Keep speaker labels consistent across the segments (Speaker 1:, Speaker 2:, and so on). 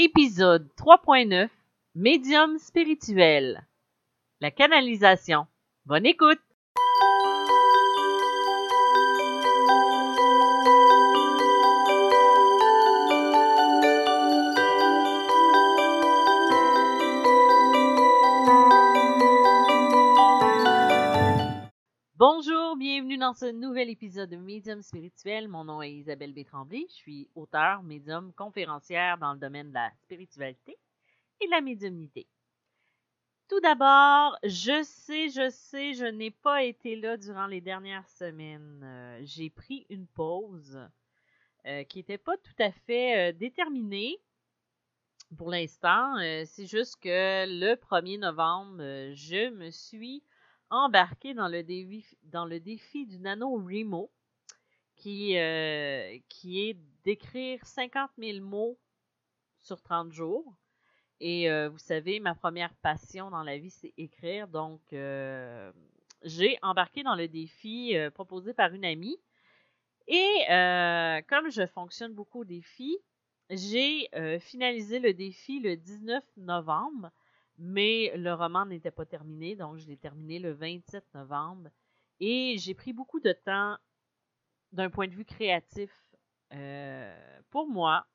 Speaker 1: Épisode 3.9 Médium spirituel. La canalisation. Bonne écoute! Dans ce nouvel épisode de Médium spirituel. Mon nom est Isabelle B. Je suis auteure, médium, conférencière dans le domaine de la spiritualité et de la médiumnité. Tout d'abord, je sais, je sais, je n'ai pas été là durant les dernières semaines. Euh, J'ai pris une pause euh, qui n'était pas tout à fait euh, déterminée pour l'instant. C'est juste que le 1er novembre, je me suis embarqué dans le défi, du Nano Remo, qui, euh, est d'écrire 50 000 mots sur 30 jours. Et euh, vous savez, ma première passion dans la vie, c'est écrire. Donc, euh, j'ai embarqué dans le défi proposé par une amie. Et comme je fonctionne beaucoup au défi, j'ai finalisé le défi le 19 novembre mais le roman n'était pas terminé, donc je l'ai terminé le 27 novembre. Et j'ai pris beaucoup de temps d'un point de vue créatif euh, pour moi,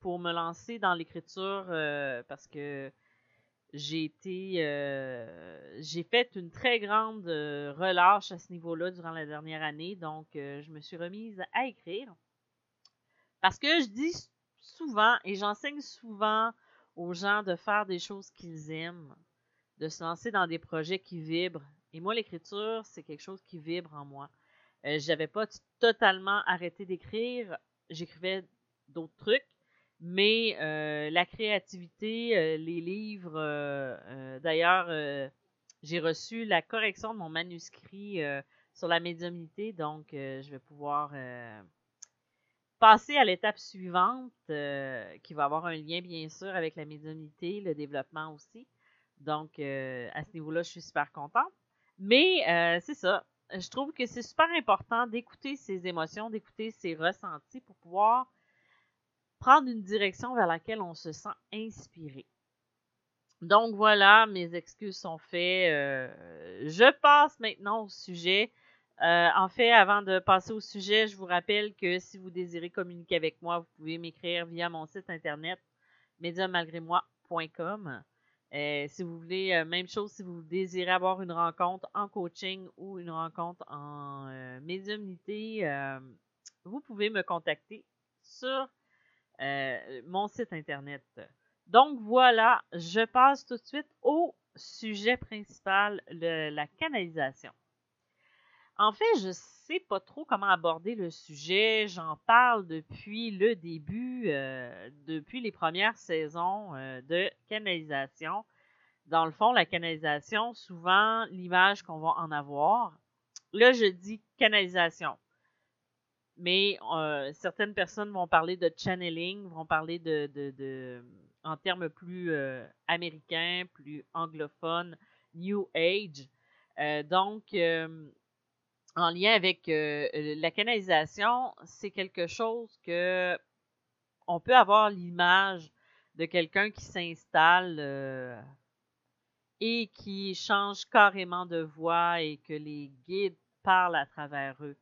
Speaker 1: pour me lancer dans l'écriture, euh, parce que j'ai été, euh, j'ai fait une très grande relâche à ce niveau-là durant la dernière année, donc je me suis remise à écrire. Parce que je dis souvent, et j'enseigne souvent aux gens de faire des choses qu'ils aiment, de se lancer dans des projets qui vibrent. Et moi, l'écriture, c'est quelque chose qui vibre en moi. Euh, J'avais pas totalement arrêté d'écrire, j'écrivais d'autres trucs, mais euh, la créativité, euh, les livres, euh, d'ailleurs, j'ai reçu la correction de mon manuscrit sur la médiumnité, donc je vais pouvoir passer à l'étape suivante, euh, qui va avoir un lien bien sûr avec la médiumnité, le développement aussi. Donc, euh, à ce niveau-là, je suis super contente. Mais euh, c'est ça. Je trouve que c'est super important d'écouter ses émotions, d'écouter ses ressentis pour pouvoir prendre une direction vers laquelle on se sent inspiré. Donc voilà, mes excuses sont faites. Je passe maintenant au sujet. Euh, en fait, avant de passer au sujet, je vous rappelle que si vous désirez communiquer avec moi, vous pouvez m'écrire via mon site internet médiummalgrémoi.com. Euh, si vous voulez, euh, même chose, si vous désirez avoir une rencontre en coaching ou une rencontre en médiumnité, vous pouvez me contacter sur mon site internet. Donc voilà, je passe tout de suite au sujet principal, la canalisation. En fait, je sais pas trop comment aborder le sujet. J'en parle depuis le début, euh, depuis les premières saisons euh, de canalisation. Dans le fond, la canalisation, souvent, l'image qu'on va en avoir. Là, je dis canalisation. Mais euh, certaines personnes vont parler de channeling, vont parler de, en termes plus américains, plus anglophones, New Age. Donc, en lien avec euh, la canalisation, c'est quelque chose que on peut avoir l'image de quelqu'un qui s'installe euh, et qui change carrément de voix et que les guides parlent à travers eux.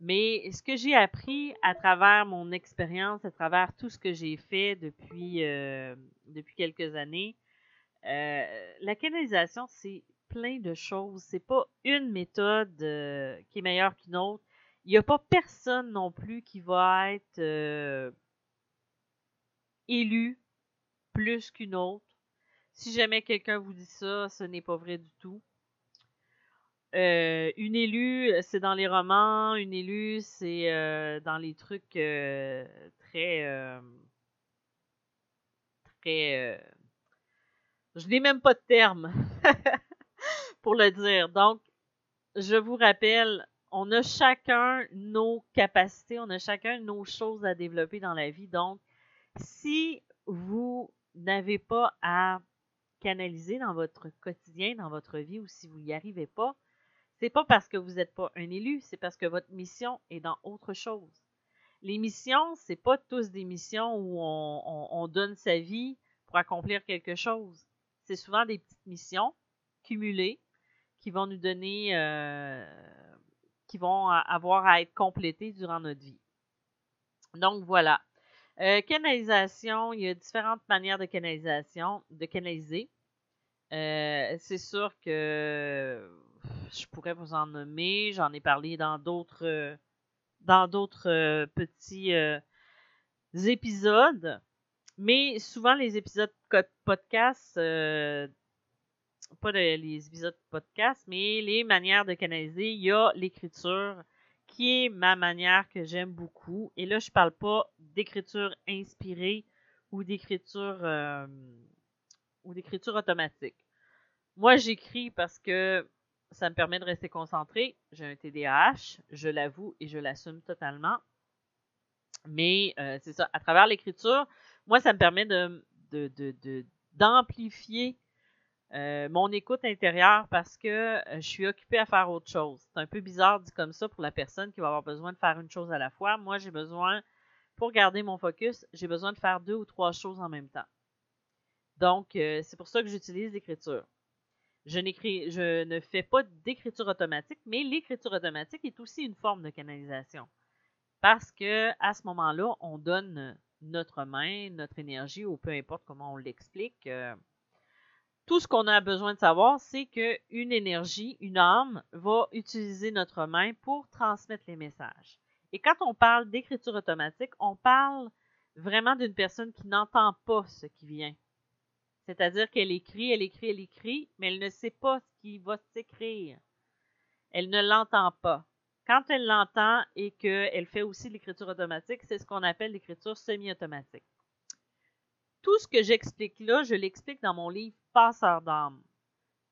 Speaker 1: Mais ce que j'ai appris à travers mon expérience, à travers tout ce que j'ai fait depuis, euh, depuis quelques années, euh, la canalisation, c'est plein de choses. C'est pas une méthode euh, qui est meilleure qu'une autre. Il n'y a pas personne non plus qui va être euh, élu plus qu'une autre. Si jamais quelqu'un vous dit ça, ce n'est pas vrai du tout. Euh, une élue, c'est dans les romans. Une élue, c'est euh, dans les trucs très... très... je n'ai même pas de terme pour le dire. Donc, je vous rappelle, on a chacun nos capacités, on a chacun nos choses à développer dans la vie. Donc, si vous n'avez pas à canaliser dans votre quotidien, dans votre vie, ou si vous n'y arrivez pas, c'est pas parce que vous n'êtes pas un élu, c'est parce que votre mission est dans autre chose. les missions, c'est pas tous des missions où on, donne sa vie pour accomplir quelque chose. C'est souvent des petites missions cumulées qui vont nous donner, euh, qui vont avoir à être complétées durant notre vie. Donc voilà. Euh, canalisation, il y a différentes manières de canalisation, de canaliser. Euh, c'est sûr que je pourrais vous en nommer. J'en ai parlé dans d'autres dans d'autres petits épisodes. Mais souvent, les épisodes podcast, pas les épisodes podcast, mais les manières de canaliser, il y a l'écriture qui est ma manière que j'aime beaucoup. Et là, je parle pas d'écriture inspirée ou d'écriture ou d'écriture automatique. Moi, j'écris parce que ça me permet de rester concentré. J'ai un TDAH, je l'avoue et je l'assume totalement. Mais euh, c'est ça, à travers l'écriture, moi, ça me permet de, d'amplifier euh, mon écoute intérieure parce que euh, je suis occupée à faire autre chose. C'est un peu bizarre dit comme ça pour la personne qui va avoir besoin de faire une chose à la fois. Moi, j'ai besoin, pour garder mon focus, j'ai besoin de faire deux ou trois choses en même temps. Donc, c'est pour ça que j'utilise l'écriture. Je, ne fais pas d'écriture automatique, mais l'écriture automatique est aussi une forme de canalisation. Parce que à ce moment-là, on donne notre main, notre énergie, ou peu importe comment on l'explique. Euh, tout ce qu'on a besoin de savoir, c'est qu'une énergie, une âme, va utiliser notre main pour transmettre les messages. Et quand on parle d'écriture automatique, on parle vraiment d'une personne qui n'entend pas ce qui vient. C'est-à-dire qu'elle écrit, elle écrit, elle écrit, mais elle ne sait pas ce qui va s'écrire. Elle ne l'entend pas. Quand elle l'entend et qu'elle fait aussi l'écriture automatique, c'est ce qu'on appelle l'écriture semi-automatique. Tout ce que j'explique là, je l'explique dans mon livre Passeur d'âme,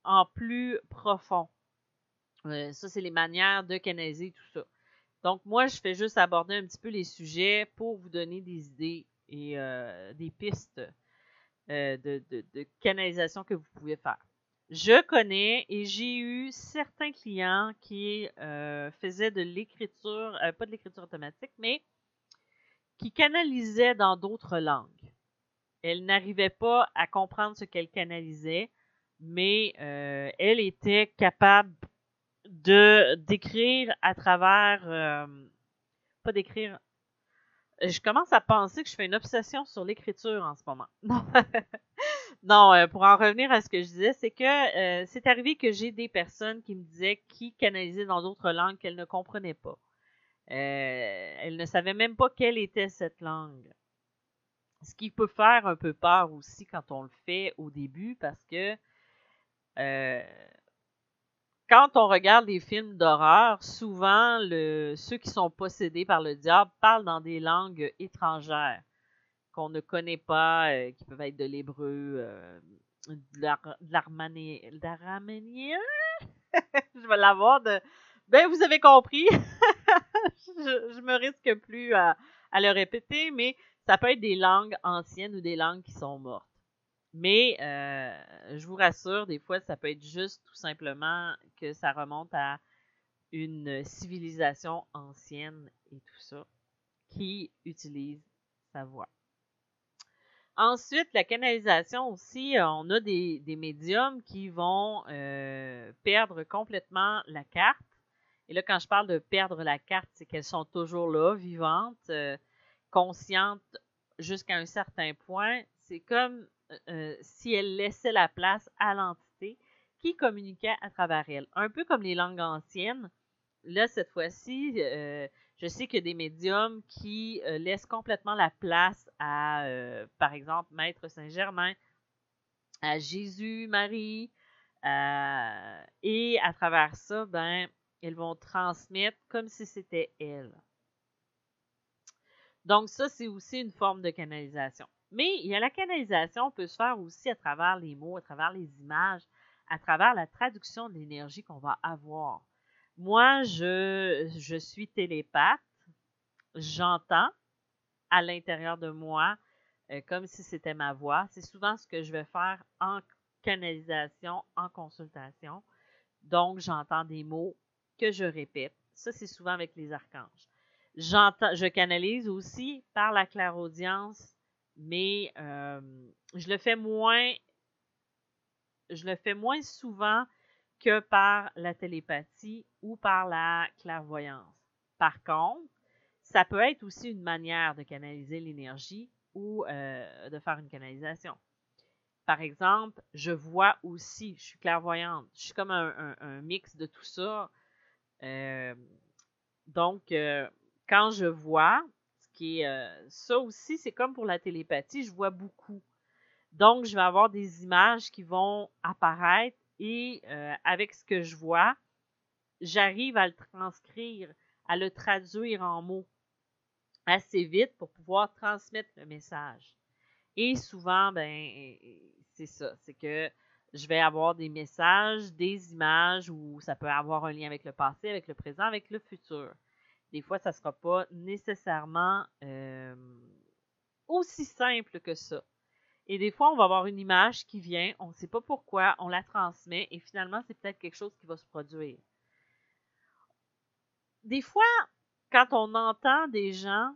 Speaker 1: en plus profond. Euh, ça, c'est les manières de canaliser tout ça. Donc, moi, je fais juste aborder un petit peu les sujets pour vous donner des idées et euh, des pistes euh, de, canalisation que vous pouvez faire. Je connais et j'ai eu certains clients qui faisaient de l'écriture, pas de l'écriture automatique, mais qui canalisaient dans d'autres langues. Elle n'arrivait pas à comprendre ce qu'elle canalisait, mais elle était capable de d'écrire à travers, pas d'écrire je commence à penser que je fais une obsession sur l'écriture en ce moment. Non, euh, pour en revenir à ce que je disais, c'est que euh, c'est arrivé que j'ai des personnes qui me disaient qui canalisaient dans d'autres langues qu'elles ne comprenaient pas. Euh, elles ne savaient même pas quelle était cette langue. Ce qui peut faire un peu peur aussi quand on le fait au début parce que quand on regarde des films d'horreur, souvent ceux qui sont possédés par le diable parlent dans des langues étrangères qu'on ne connaît pas, euh, qui peuvent être de l'hébreu, euh, de l'araménien. je vais l'avoir de. Ben, vous avez compris. je, me risque plus à, le répéter, mais ça peut être des langues anciennes ou des langues qui sont mortes. Mais euh, je vous rassure, des fois, ça peut être juste tout simplement que ça remonte à une civilisation ancienne et tout ça qui utilise sa voix. Ensuite, la canalisation aussi, on a des, médiums qui vont euh, perdre complètement la carte. Et là, quand je parle de perdre la carte, c'est qu'elles sont toujours là, vivantes, euh, conscientes jusqu'à un certain point. C'est comme euh, si elle laissait la place à l'entité qui communiquait à travers elle. Un peu comme les langues anciennes. Là, cette fois-ci, euh, je sais qu'il y a des médiums qui euh, laissent complètement la place à, par exemple, Maître Saint-Germain, à Jésus, Marie, et à travers ça, ben, elles vont transmettre comme si c'était elles. Donc ça, c'est aussi une forme de canalisation. Mais il y a la canalisation peut se faire aussi à travers les mots, à travers les images, à travers la traduction de l'énergie qu'on va avoir. Moi, je, je suis télépathe. J'entends à l'intérieur de moi euh, comme si c'était ma voix. C'est souvent ce que je vais faire en canalisation, en consultation. Donc, j'entends des mots que je répète. Ça, c'est souvent avec les archanges. J'entends, je canalise aussi par la clairaudience, mais euh, je le fais moins, je le fais moins souvent que par la télépathie ou par la clairvoyance. Par contre, ça peut être aussi une manière de canaliser l'énergie ou euh, de faire une canalisation. Par exemple, je vois aussi, je suis clairvoyante, je suis comme un, mix de tout ça. Euh, donc, euh, quand je vois, ce qui est ça aussi, c'est comme pour la télépathie, je vois beaucoup. Donc, je vais avoir des images qui vont apparaître et avec ce que je vois, j'arrive à le transcrire, à le traduire en mots assez vite pour pouvoir transmettre le message. Et souvent, ben, c'est ça, c'est que je vais avoir des messages, des images où ça peut avoir un lien avec le passé, avec le présent, avec le futur. Des fois, ça ne sera pas nécessairement euh, aussi simple que ça. Et des fois, on va avoir une image qui vient, on ne sait pas pourquoi, on la transmet et finalement, c'est peut-être quelque chose qui va se produire. Des fois, quand on entend des gens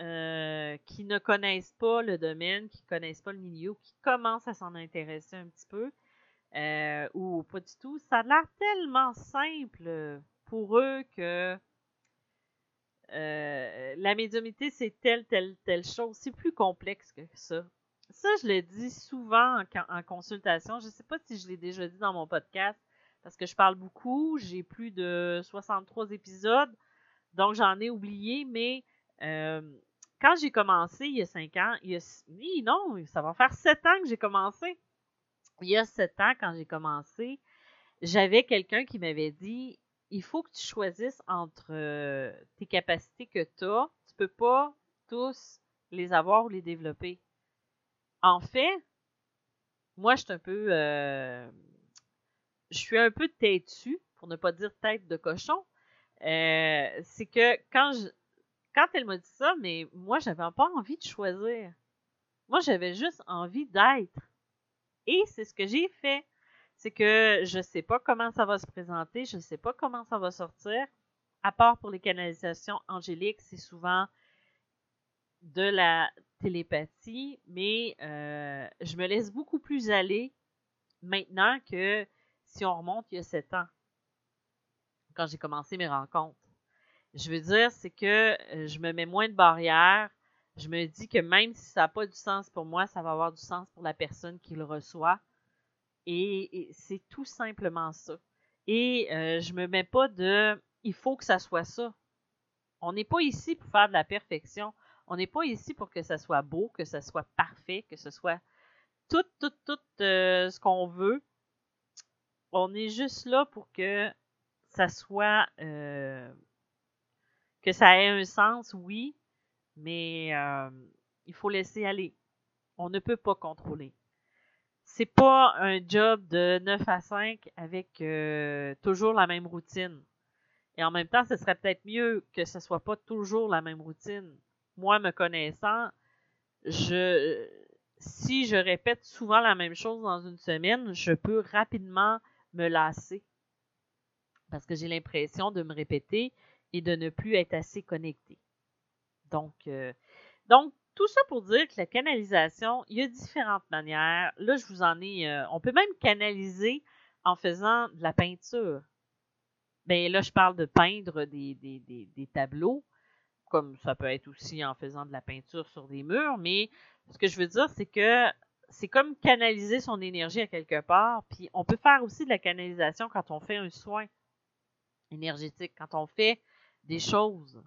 Speaker 1: euh, qui ne connaissent pas le domaine, qui ne connaissent pas le milieu, qui commencent à s'en intéresser un petit peu, euh, ou pas du tout, ça a l'air tellement simple pour eux que euh, la médiumité, c'est telle, telle, telle chose. C'est plus complexe que ça. Ça, je le dis souvent en, consultation. Je ne sais pas si je l'ai déjà dit dans mon podcast, parce que je parle beaucoup. J'ai plus de 63 épisodes. Donc, j'en ai oublié, mais euh, quand j'ai commencé il y a cinq ans, il y a, oui, non, ça va faire sept ans que j'ai commencé. Il y a sept ans, quand j'ai commencé, j'avais quelqu'un qui m'avait dit il faut que tu choisisses entre euh, tes capacités que tu as. Tu peux pas tous les avoir ou les développer. En fait, moi, je suis un peu. Euh, je suis un peu têtue, pour ne pas dire tête de cochon. Euh, c'est que quand quand elle m'a dit ça, mais moi, j'avais pas envie de choisir. Moi, j'avais juste envie d'être. Et c'est ce que j'ai fait. C'est que je sais pas comment ça va se présenter, je sais pas comment ça va sortir. À part pour les canalisations angéliques, c'est souvent de la télépathie, mais euh, je me laisse beaucoup plus aller maintenant que si on remonte il y a sept ans, quand j'ai commencé mes rencontres. Je veux dire, c'est que euh, je me mets moins de barrières. Je me dis que même si ça n'a pas du sens pour moi, ça va avoir du sens pour la personne qui le reçoit. Et, c'est tout simplement ça. Et euh, je me mets pas de il faut que ça soit ça. On n'est pas ici pour faire de la perfection. On n'est pas ici pour que ça soit beau, que ça soit parfait, que ce soit tout, tout, tout euh, ce qu'on veut. On est juste là pour que ça soit euh, que ça ait un sens, oui, mais il faut laisser aller. On ne peut pas contrôler. C'est pas un job de 9 à 5 avec toujours la même routine. Et en même temps, ce serait peut-être mieux que ce soit pas toujours la même routine moi, me connaissant, si je répète souvent la même chose dans une semaine, je peux rapidement me lasser. Parce que j'ai l'impression de me répéter et de ne plus être assez connecté. Donc, euh, donc, tout ça pour dire que la canalisation, il y a différentes manières. Là, je vous en ai. Euh, on peut même canaliser en faisant de la peinture. Ben là, je parle de peindre des, des, des tableaux comme ça peut être aussi en faisant de la peinture sur des murs, mais ce que je veux dire, c'est que c'est comme canaliser son énergie à quelque part, puis on peut faire aussi de la canalisation quand on fait un soin énergétique, quand on fait des choses.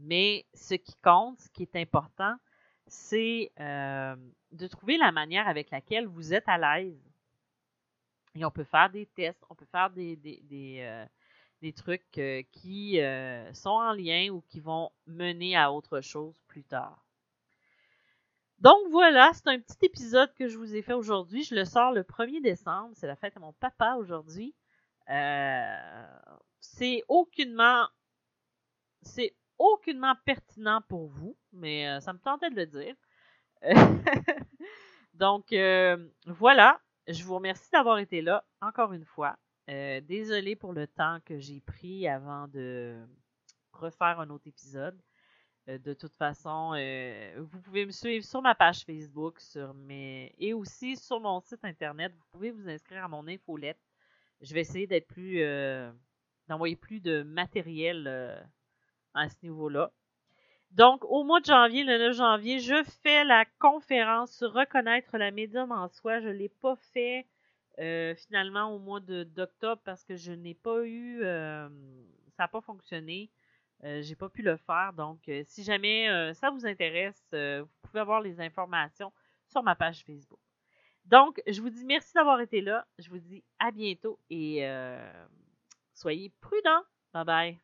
Speaker 1: Mais ce qui compte, ce qui est important, c'est euh, de trouver la manière avec laquelle vous êtes à l'aise. Et on peut faire des tests, on peut faire des, des, euh, des trucs euh, qui sont en lien ou qui vont mener à autre chose plus tard. Donc voilà, c'est un petit épisode que je vous ai fait aujourd'hui. Je le sors le 1er décembre. C'est la fête à mon papa aujourd'hui. C'est aucunement c'est aucunement pertinent pour vous, mais ça me tentait de le dire. Donc voilà, je vous remercie d'avoir été là encore une fois. Euh, désolée pour le temps que j'ai pris avant de refaire un autre épisode. Euh, de toute façon, euh, vous pouvez me suivre sur ma page Facebook sur mes... et aussi sur mon site internet. Vous pouvez vous inscrire à mon infolette. Je vais essayer d'être plus euh, d'envoyer plus de matériel à ce niveau-là. Donc, au mois de janvier, le 9 janvier, je fais la conférence sur reconnaître la médium en soi. Je ne l'ai pas fait finalement au mois d'octobre parce que je n'ai pas eu. ça n'a pas fonctionné. Euh, j'ai pas pu le faire. Donc, euh, si jamais euh, ça vous intéresse, vous pouvez avoir les informations sur ma page Facebook. Donc, je vous dis merci d'avoir été là. Je vous dis à bientôt et soyez prudents. Bye bye.